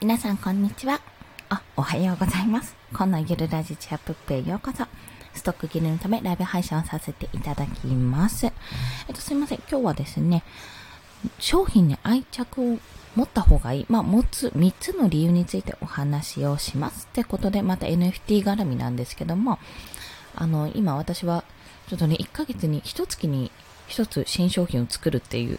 皆さんこんにちは。あ、おはようございます。このゆるラジチアップへようこそ。ストック切れのためライブ配信をさせていただきます。えっと、すいません。今日はですね、商品に愛着を持った方がいい。まあ、持つ3つの理由についてお話をします。ってことで、また NFT 絡みなんですけども、あの、今私は、ちょっとね、1ヶ月に、1月に1つ新商品を作るっていう、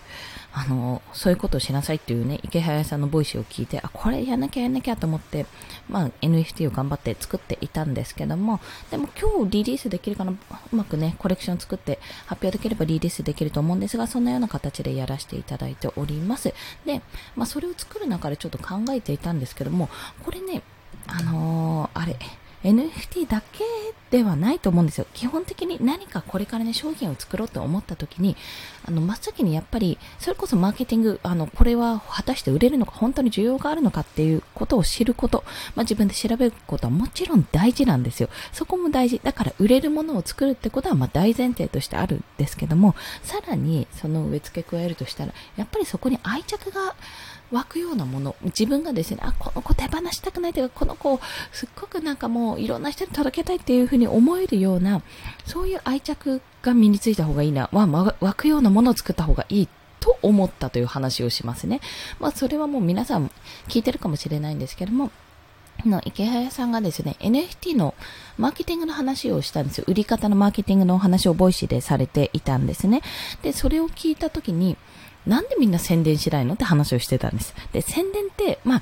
あの、そういうことをしなさいっていうね、池早さんのボイスを聞いて、あ、これやんなきゃやんなきゃと思って、まあ、NFT を頑張って作っていたんですけども、でも今日リリースできるかな、うまくね、コレクション作って発表できればリリースできると思うんですが、そんなような形でやらせていただいております。で、まあ、それを作る中でちょっと考えていたんですけども、これね、あのーあれ、NFT だけではないと思うんですよ。基本的に何かこれからね、商品を作ろうと思った時に、あの、真っ先にやっぱり、それこそマーケティング、あの、これは果たして売れるのか、本当に需要があるのかっていうことを知ること、まあ、自分で調べることはもちろん大事なんですよ。そこも大事。だから売れるものを作るってことは、まあ、大前提としてあるんですけども、さらにその植え付け加えるとしたら、やっぱりそこに愛着が、湧くようなもの、自分がですね、あ、この子手放したくないというか、この子を、すっごくなんかもういろんな人に届けたいっていうふうにに思えるような、そういう愛着が身についた方がいいな、ま、湧くようなものを作った方がいいと思ったという話をしますね。まあ、それはもう皆さん聞いてるかもしれないんですけども、のイケハヤさんがですね、NFT のマーケティングの話をしたんですよ。売り方のマーケティングのお話を Voicy でされていたんですね。で、それを聞いたときに、なんでみんな宣伝しないの？って話をしてたんです。で、宣伝って、まあ、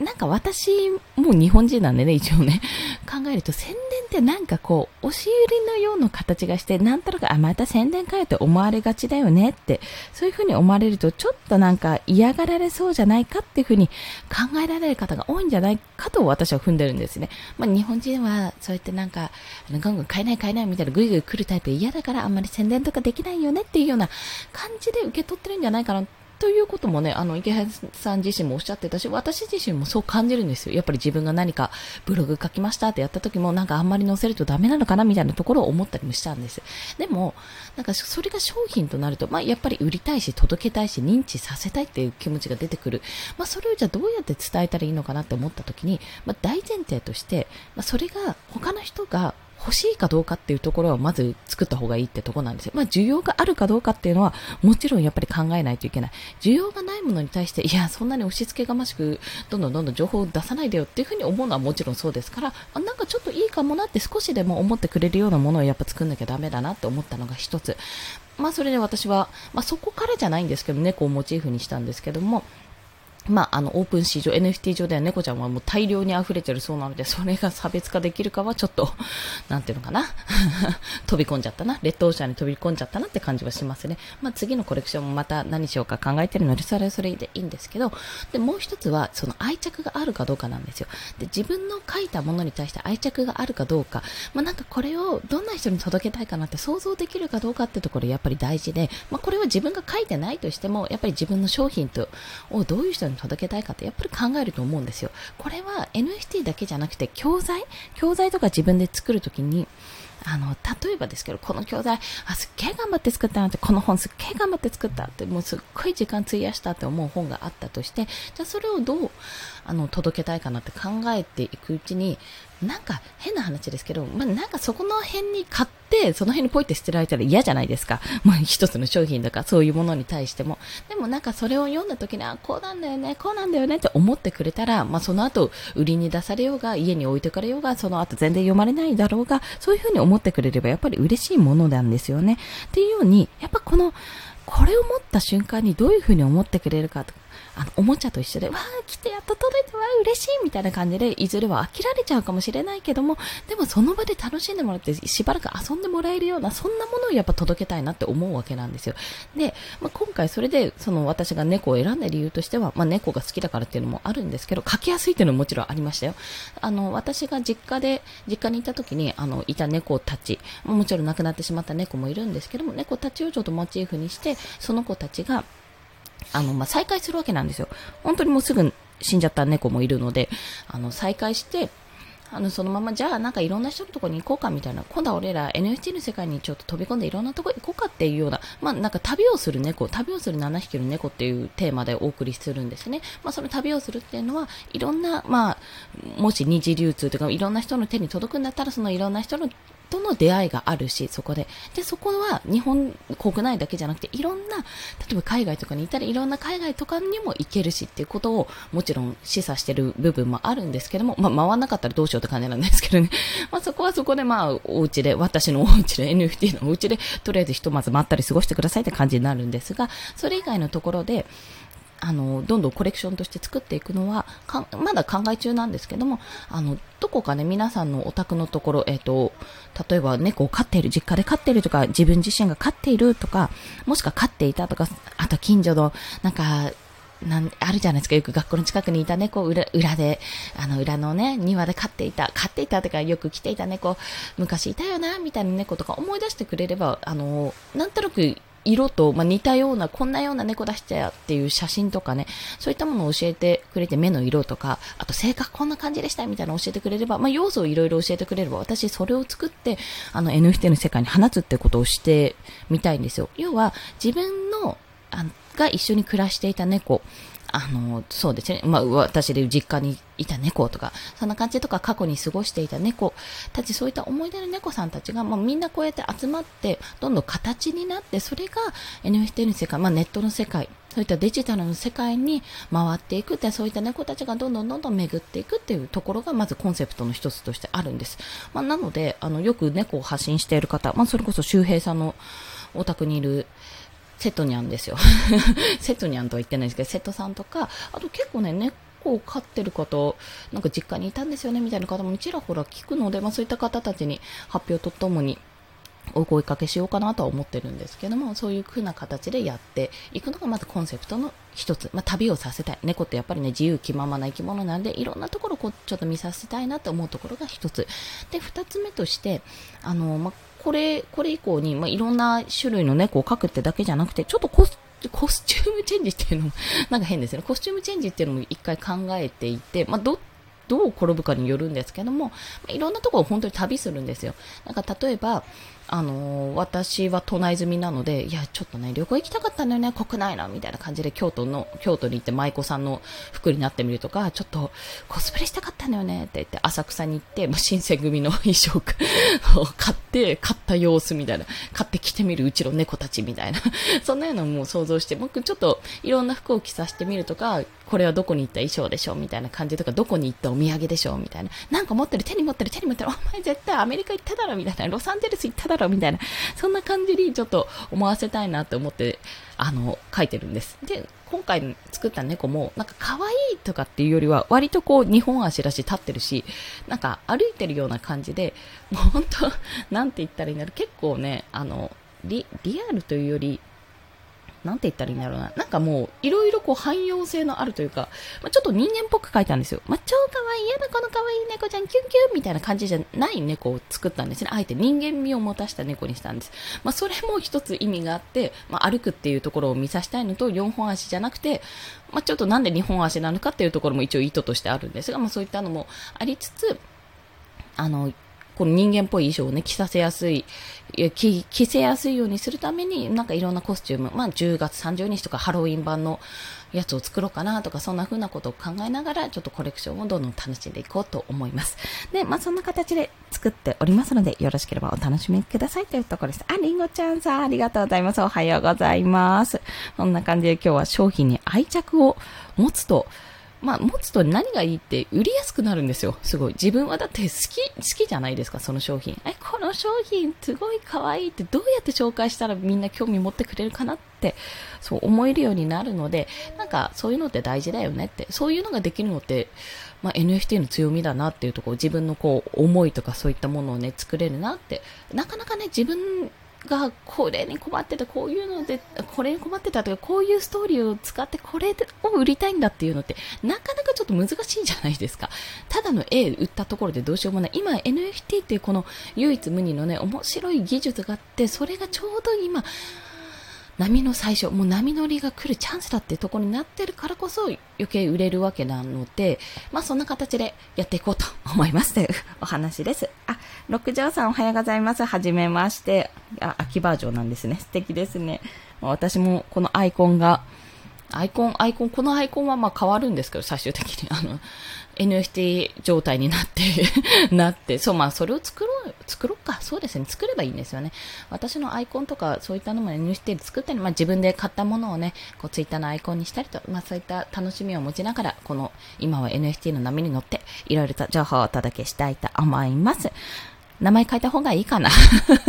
なんか私も日本人なんでね、一応ね、考えると宣伝ってなんかこう、押し売りのような形がして、なんとなく、あ、また宣伝かよって思われがちだよねって、そういうふうに思われると、ちょっとなんか嫌がられそうじゃないかっていうふうに考えられる方が多いんじゃないかと私は踏んでるんですね。まあ日本人はそうやってなんか、ガンガン買えない買えないみたいなぐいぐい来るタイプ嫌だからあんまり宣伝とかできないよねっていうような感じで受け取ってるんじゃないかなということもね、あの、池原さん自身もおっしゃってたし、私自身もそう感じるんですよ。やっぱり自分が何かブログ書きましたってやった時も、なんかあんまり載せるとダメなのかなみたいなところを思ったりもしたんです。でも、なんかそれが商品となると、まあやっぱり売りたいし、届けたいし、認知させたいっていう気持ちが出てくる。まあそれをじゃあどうやって伝えたらいいのかなって思った時に、まあ大前提として、まあそれが他の人が欲しいかどうかっていうところはまず作った方がいいってとこなんですよ。まあ需要があるかどうかっていうのはもちろんやっぱり考えないといけない。需要がないものに対して、いや、そんなに押し付けがましく、どんどんどんどん情報を出さないでよっていうふうに思うのはもちろんそうですから、あなんかちょっといいかもなって少しでも思ってくれるようなものをやっぱ作んなきゃダメだなって思ったのが一つ。まあそれで私は、まあそこからじゃないんですけど、猫をモチーフにしたんですけども、まあ、あの、オープン市場、NFT 上では猫ちゃんはもう大量に溢れてるそうなので、それが差別化できるかはちょっと、なんていうのかな。飛び込んじゃったな。レッドオーシャンに飛び込んじゃったなって感じはしますね。まあ、次のコレクションもまた何しようか考えてるので、それはそれでいいんですけど、で、もう一つは、その愛着があるかどうかなんですよ。で、自分の書いたものに対して愛着があるかどうか、まあ、なんかこれをどんな人に届けたいかなって想像できるかどうかってところやっぱり大事で、まあ、これは自分が書いてないとしても、やっぱり自分の商品と、をどういう人に届けたいかってやっぱり考えると思うんですよ。これは NFT だけじゃなくて教材？教材とか自分で作るときに、あの、例えばですけど、この教材、あ、すっげえ頑張って作ったなって、この本すっげえ頑張って作ったって、もうすっごい時間費やしたって思う本があったとして、じゃあそれをどう、あの、届けたいかなって考えていくうちに、なんか変な話ですけど、まあ、なんかそこの辺に買って、その辺にポイって捨てられたら嫌じゃないですか。まあ、一つの商品とかそういうものに対しても。でもなんかそれを読んだ時に、あ、こうなんだよね、こうなんだよねって思ってくれたら、まあ、その後、売りに出されようが、家に置いてかれようが、その後全然読まれないだろうが、そういうふうに思ってくれればやっぱり嬉しいものなんですよね。っていうように、やっぱこの、これを持った瞬間にどういうふうに思ってくれるかとあの、おもちゃと一緒で、わー、来てやっと届いて、わー、嬉しいみたいな感じで、いずれは飽きられちゃうかもしれないけども、でもその場で楽しんでもらって、しばらく遊んでもらえるような、そんなものをやっぱ届けたいなって思うわけなんですよ。で、まあ、今回それで、その私が猫を選んだ理由としては、まあ、猫が好きだからっていうのもあるんですけど、書きやすいっていうのももちろんありましたよ。あの、私が実家で、実家にいた時に、あの、いた猫たち、もちろん亡くなってしまった猫もいるんですけども、猫たちをちょっとモチーフにして、その子たちが、あの、まあ、再会するわけなんですよ。本当にもうすぐ死んじゃった猫もいるので、あの、再会して、あの、そのまま、じゃあなんかいろんな人のところに行こうかみたいな、今度は俺ら NFT の世界にちょっと飛び込んでいろんなとこ行こうかっていうような、まあなんか旅をする猫、旅をする7匹の猫っていうテーマでお送りするんですね。まあその旅をするっていうのは、いろんな、まあ、もし二次流通とか、いろんな人の手に届くんだったら、そのいろんな人のとの出会いがあるし、そこで。で、そこは日本国内だけじゃなくて、いろんな、例えば海外とかにいたらいろんな海外とかにも行けるしっていうことを、もちろん示唆してる部分もあるんですけども、まあ、回んなかったらどうしようって感じなんですけどね。まあ、そこはそこでまあ、お家で、私のお家で、NFT のお家で、とりあえずひとまず待ったり過ごしてくださいって感じになるんですが、それ以外のところで、あの、どんどんコレクションとして作っていくのは、まだ考え中なんですけども、あの、どこかね、皆さんのお宅のところ、えっ、ー、と、例えば猫を飼っている、実家で飼っているとか、自分自身が飼っているとか、もしくは飼っていたとか、あと近所の、なんか、なんあるじゃないですか。よく学校の近くにいた猫裏、裏で、あの、裏のね、庭で飼っていた、飼っていたとか、よく来ていた猫、昔いたよな、みたいな猫とか思い出してくれれば、あの、なんとなく色と、まあ、似たような、こんなような猫出したやっていう写真とかね、そういったものを教えてくれて、目の色とか、あと性格こんな感じでしたみたいなのを教えてくれれば、まあ、要素をいろいろ教えてくれれば、私それを作って、あの NFT の世界に放つってことをしてみたいんですよ。要は、自分の、あが一緒に暮らしていた猫、あの、そうですね。まあ、私で実家にいた猫とか、そんな感じとか過去に過ごしていた猫たち、そういった思い出の猫さんたちが、まあ、みんなこうやって集まって、どんどん形になって、それが NFT の世界、まあ、ネットの世界、そういったデジタルの世界に回っていくって、そういった猫たちがどんどんどんどん巡っていくっていうところが、まずコンセプトの一つとしてあるんです。まあ、なので、あの、よく猫を発信している方、まあ、それこそ周平さんのお宅にいる、セトニャンですよ。セトニャンとは言ってないですけど、瀬戸さんとか、あと結構ね、猫を飼ってる方、なんか実家にいたんですよね、みたいな方もちらほら聞くので、まあそういった方たちに発表とともに、お声かけしようかなとは思ってるんですけども、そういう風な形でやっていくのがまずコンセプトの一つ。まあ、旅をさせたい。猫ってやっぱりね、自由気ままな生き物なんで、いろんなところをこう、ちょっと見させたいなと思うところが一つ。で、二つ目として、あの、まあ、これ、これ以降に、まあ、いろんな種類の猫を描くってだけじゃなくて、ちょっとコスコスチュームチェンジっていうのも、なんか変ですね。コスチュームチェンジっていうのも一回考えていて、まあ、ど、どう転ぶかによるんですけども、いろんなところを本当に旅するんですよ。なんか例えば、あのー、私は都内済みなので、いや、ちょっとね、旅行行きたかったんだよね、国内の、みたいな感じで、京都の、京都に行って舞妓さんの服になってみるとか、ちょっとコスプレしたかったんだよね、って言って、浅草に行って、まあ、新選組の衣装を買って、買った様子みたいな、買って着てみるうちの猫たちみたいな、そんなようなもう想像して、僕ちょっといろんな服を着させてみるとか、これはどこに行った衣装でしょうみたいな感じとか、どこに行ったお土産でしょうみたいな。なんか持ってる、手に持ってる、手に持ってる、お前絶対アメリカ行っただろみたいな、ロサンゼルス行っただろみたいな、そんな感じにちょっと思わせたいなって思って、あの、書いてるんです。で、今回作った猫も、なんか可愛いとかっていうよりは、割とこう、日本足だし立ってるし、なんか歩いてるような感じで、もう本当、なんて言ったらいいんだろう、結構ね、あの、リ、リアルというより、なんて言ったらいいんだろうな。なんかもう、いろいろこう汎用性のあるというか、まあ、ちょっと人間っぽく書いたんですよ。まあ、超可愛い、嫌なこの可愛い猫ちゃん、キュンキュンみたいな感じじゃない猫を作ったんですね。あえて人間味を持たした猫にしたんです。まあ、それも一つ意味があって、まあ、歩くっていうところを見させたいのと、4本足じゃなくて、まあ、ちょっとなんで2本足なのかっていうところも一応意図としてあるんですが、まあ、そういったのもありつつ、あの、この人間っぽい衣装をね、着させやすい、着、着せやすいようにするために、なんかいろんなコスチューム、まあ10月30日とかハロウィン版のやつを作ろうかなとか、そんな風なことを考えながら、ちょっとコレクションをどんどん楽しんでいこうと思います。で、まあそんな形で作っておりますので、よろしければお楽しみくださいというところです。あ、りんごちゃんさん、ありがとうございます。おはようございます。そんな感じで今日は商品に愛着を持つと、まあ、持つと何がいいって売りやすくなるんですよ。すごい。自分はだって好き、好きじゃないですか、その商品。え、この商品すごい可愛いってどうやって紹介したらみんな興味持ってくれるかなって、そう思えるようになるので、なんかそういうのって大事だよねって、そういうのができるのって、まあ、NFT の強みだなっていうところ、自分のこう、思いとかそういったものをね、作れるなって、なかなかね、自分がこれに困ってた、こういうので、これに困ってたとか、こういうストーリーを使ってこれを売りたいんだっていうのって、なかなかちょっと難しいじゃないですか。ただの絵売ったところでどうしようもない。今 NFT っていうこの唯一無二のね、面白い技術があって、それがちょうど今、波の最初、もう波乗りが来るチャンスだってところになってるからこそ余計売れるわけなので、まあそんな形でやっていこうと思いますというお話です。あ、六条さんおはようございます。はじめまして。あ、秋バージョンなんですね。素敵ですね。私もこのアイコンが、アイコン、アイコン、このアイコンはまあ変わるんですけど、最終的に。あの、NFT 状態になって なって、そう、まあ、それを作ろう、作ろうか。そうですね。作ればいいんですよね。私のアイコンとか、そういったのも NFT で作ったり、まあ、自分で買ったものをね、こう、ツイッターのアイコンにしたりと、まあ、そういった楽しみを持ちながら、この、今は NFT の波に乗って、いろいろと情報をお届けしたいと思います。名前変えた方がいいかな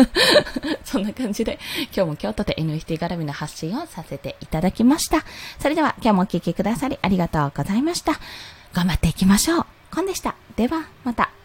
そんな感じで、今日も京都で NFT 絡みの発信をさせていただきました。それでは、今日もお聴きくださりありがとうございました。頑張っていきましょう。コンでした。では、また。